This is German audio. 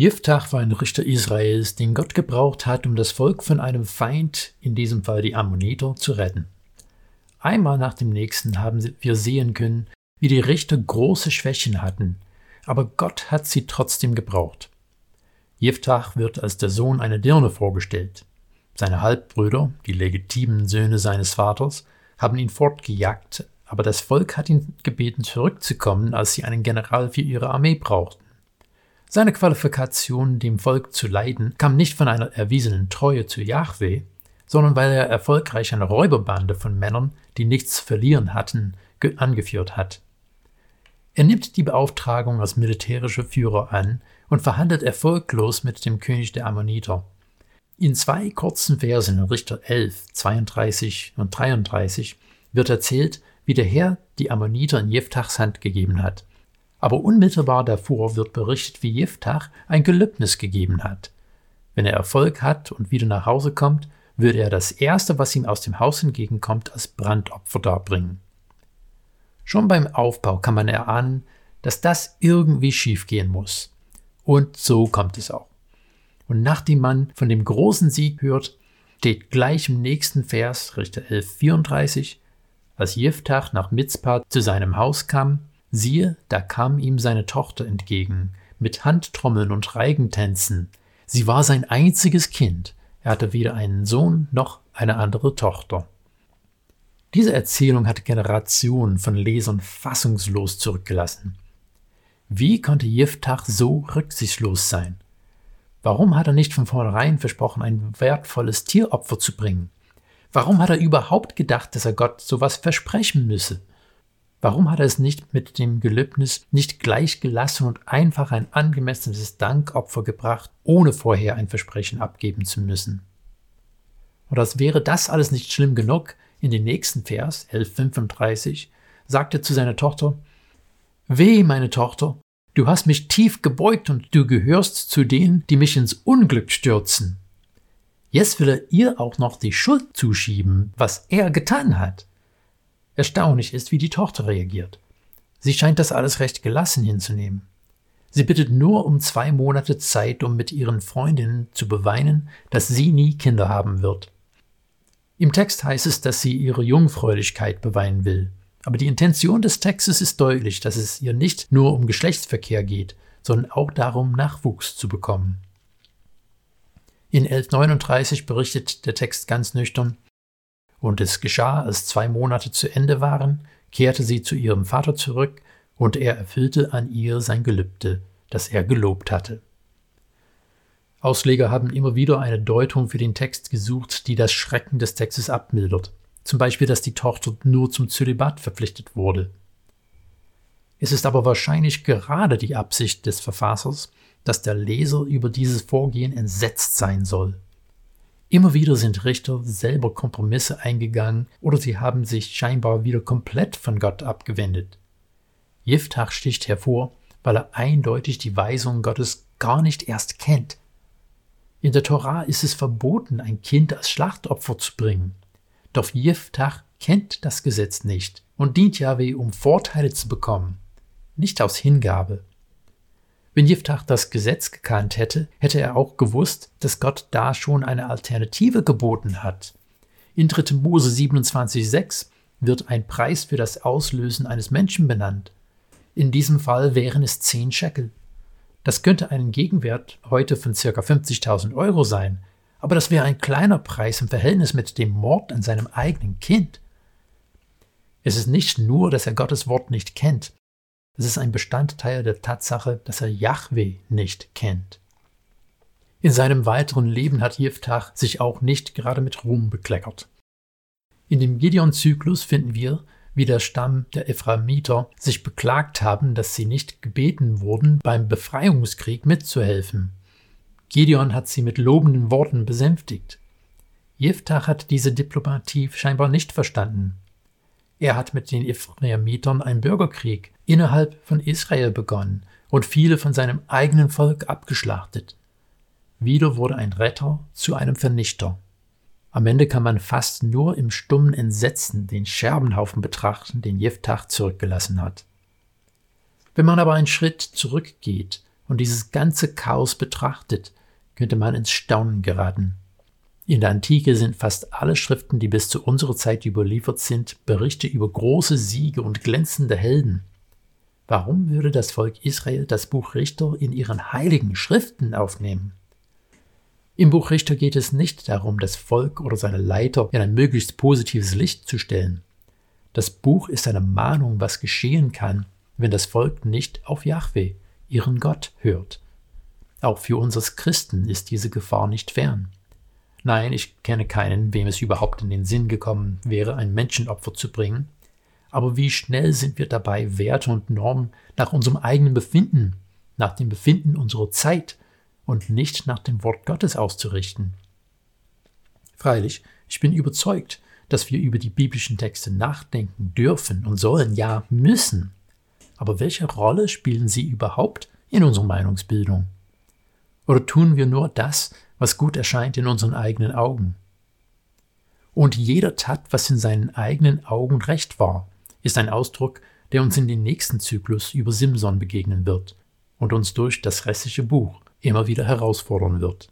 Jiftach war ein Richter Israels, den Gott gebraucht hat, um das Volk von einem Feind, in diesem Fall die Ammoniter, zu retten. Einmal nach dem nächsten haben wir sehen können, wie die Richter große Schwächen hatten, aber Gott hat sie trotzdem gebraucht. Jiftach wird als der Sohn einer Dirne vorgestellt. Seine Halbbrüder, die legitimen Söhne seines Vaters, haben ihn fortgejagt, aber das Volk hat ihn gebeten, zurückzukommen, als sie einen General für ihre Armee brauchten. Seine Qualifikation, dem Volk zu leiden, kam nicht von einer erwiesenen Treue zu Yahweh, sondern weil er erfolgreich eine Räuberbande von Männern, die nichts zu verlieren hatten, angeführt hat. Er nimmt die Beauftragung als militärischer Führer an und verhandelt erfolglos mit dem König der Ammoniter. In zwei kurzen Versen in Richter 11, 32 und 33 wird erzählt, wie der Herr die Ammoniter in Jeftachs Hand gegeben hat. Aber unmittelbar davor wird berichtet, wie Jeftach ein Gelübnis gegeben hat. Wenn er Erfolg hat und wieder nach Hause kommt, würde er das Erste, was ihm aus dem Haus entgegenkommt, als Brandopfer darbringen. Schon beim Aufbau kann man erahnen, dass das irgendwie schiefgehen muss. Und so kommt es auch. Und nachdem man von dem großen Sieg hört, steht gleich im nächsten Vers, Richter 11,34, als Jeftach nach Mitzpah zu seinem Haus kam, siehe, da kam ihm seine Tochter entgegen, mit Handtrommeln und Reigentänzen. Sie war sein einziges Kind. Er hatte weder einen Sohn noch eine andere Tochter. Diese Erzählung hat Generationen von Lesern fassungslos zurückgelassen. Wie konnte Jiftach so rücksichtslos sein? Warum hat er nicht von vornherein versprochen, ein wertvolles Tieropfer zu bringen? Warum hat er überhaupt gedacht, dass er Gott sowas versprechen müsse? Warum hat er es nicht mit dem Gelübnis nicht gleich gelassen und einfach ein angemessenes Dankopfer gebracht, ohne vorher ein Versprechen abgeben zu müssen? Oder als wäre das alles nicht schlimm genug, in den nächsten Vers 11.35 sagt er zu seiner Tochter, Weh, meine Tochter, du hast mich tief gebeugt und du gehörst zu denen, die mich ins Unglück stürzen. Jetzt will er ihr auch noch die Schuld zuschieben, was er getan hat. Erstaunlich ist, wie die Tochter reagiert. Sie scheint das alles recht gelassen hinzunehmen. Sie bittet nur um zwei Monate Zeit, um mit ihren Freundinnen zu beweinen, dass sie nie Kinder haben wird. Im Text heißt es, dass sie ihre Jungfräulichkeit beweinen will. Aber die Intention des Textes ist deutlich, dass es ihr nicht nur um Geschlechtsverkehr geht, sondern auch darum, Nachwuchs zu bekommen. In 1139 berichtet der Text ganz nüchtern, und es geschah, als zwei Monate zu Ende waren, kehrte sie zu ihrem Vater zurück, und er erfüllte an ihr sein Gelübde, das er gelobt hatte. Ausleger haben immer wieder eine Deutung für den Text gesucht, die das Schrecken des Textes abmildert zum Beispiel, dass die Tochter nur zum Zölibat verpflichtet wurde. Es ist aber wahrscheinlich gerade die Absicht des Verfassers, dass der Leser über dieses Vorgehen entsetzt sein soll. Immer wieder sind Richter selber Kompromisse eingegangen oder sie haben sich scheinbar wieder komplett von Gott abgewendet. Jiftach sticht hervor, weil er eindeutig die Weisung Gottes gar nicht erst kennt. In der Tora ist es verboten, ein Kind als Schlachtopfer zu bringen. Doch Jiftach kennt das Gesetz nicht und dient Yahweh, um Vorteile zu bekommen, nicht aus Hingabe. Wenn Jiftach das Gesetz gekannt hätte, hätte er auch gewusst, dass Gott da schon eine Alternative geboten hat. In 3. Mose 27,6 wird ein Preis für das Auslösen eines Menschen benannt. In diesem Fall wären es 10 Shekel. Das könnte einen Gegenwert heute von ca. 50.000 Euro sein, aber das wäre ein kleiner Preis im Verhältnis mit dem Mord an seinem eigenen Kind. Es ist nicht nur, dass er Gottes Wort nicht kennt, es ist ein Bestandteil der Tatsache, dass er Yahweh nicht kennt. In seinem weiteren Leben hat Jiftach sich auch nicht gerade mit Ruhm bekleckert. In dem Gideon-Zyklus finden wir, wie der Stamm der Ephraimiter sich beklagt haben, dass sie nicht gebeten wurden, beim Befreiungskrieg mitzuhelfen. Gideon hat sie mit lobenden Worten besänftigt. Jephthah hat diese Diplomatie scheinbar nicht verstanden. Er hat mit den Ephraemitern einen Bürgerkrieg innerhalb von Israel begonnen und viele von seinem eigenen Volk abgeschlachtet. Wieder wurde ein Retter zu einem Vernichter. Am Ende kann man fast nur im stummen Entsetzen den Scherbenhaufen betrachten, den Jephthah zurückgelassen hat. Wenn man aber einen Schritt zurückgeht und dieses ganze Chaos betrachtet, könnte man ins Staunen geraten. In der Antike sind fast alle Schriften, die bis zu unserer Zeit überliefert sind, Berichte über große Siege und glänzende Helden. Warum würde das Volk Israel das Buch Richter in ihren heiligen Schriften aufnehmen? Im Buch Richter geht es nicht darum, das Volk oder seine Leiter in ein möglichst positives Licht zu stellen. Das Buch ist eine Mahnung, was geschehen kann, wenn das Volk nicht auf Yahweh, ihren Gott, hört. Auch für uns als Christen ist diese Gefahr nicht fern. Nein, ich kenne keinen, wem es überhaupt in den Sinn gekommen wäre, ein Menschenopfer zu bringen. Aber wie schnell sind wir dabei, Werte und Normen nach unserem eigenen Befinden, nach dem Befinden unserer Zeit und nicht nach dem Wort Gottes auszurichten? Freilich, ich bin überzeugt, dass wir über die biblischen Texte nachdenken dürfen und sollen, ja müssen. Aber welche Rolle spielen sie überhaupt in unserer Meinungsbildung? Oder tun wir nur das, was gut erscheint in unseren eigenen Augen? Und jeder tat, was in seinen eigenen Augen recht war, ist ein Ausdruck, der uns in den nächsten Zyklus über Simson begegnen wird und uns durch das restliche Buch immer wieder herausfordern wird.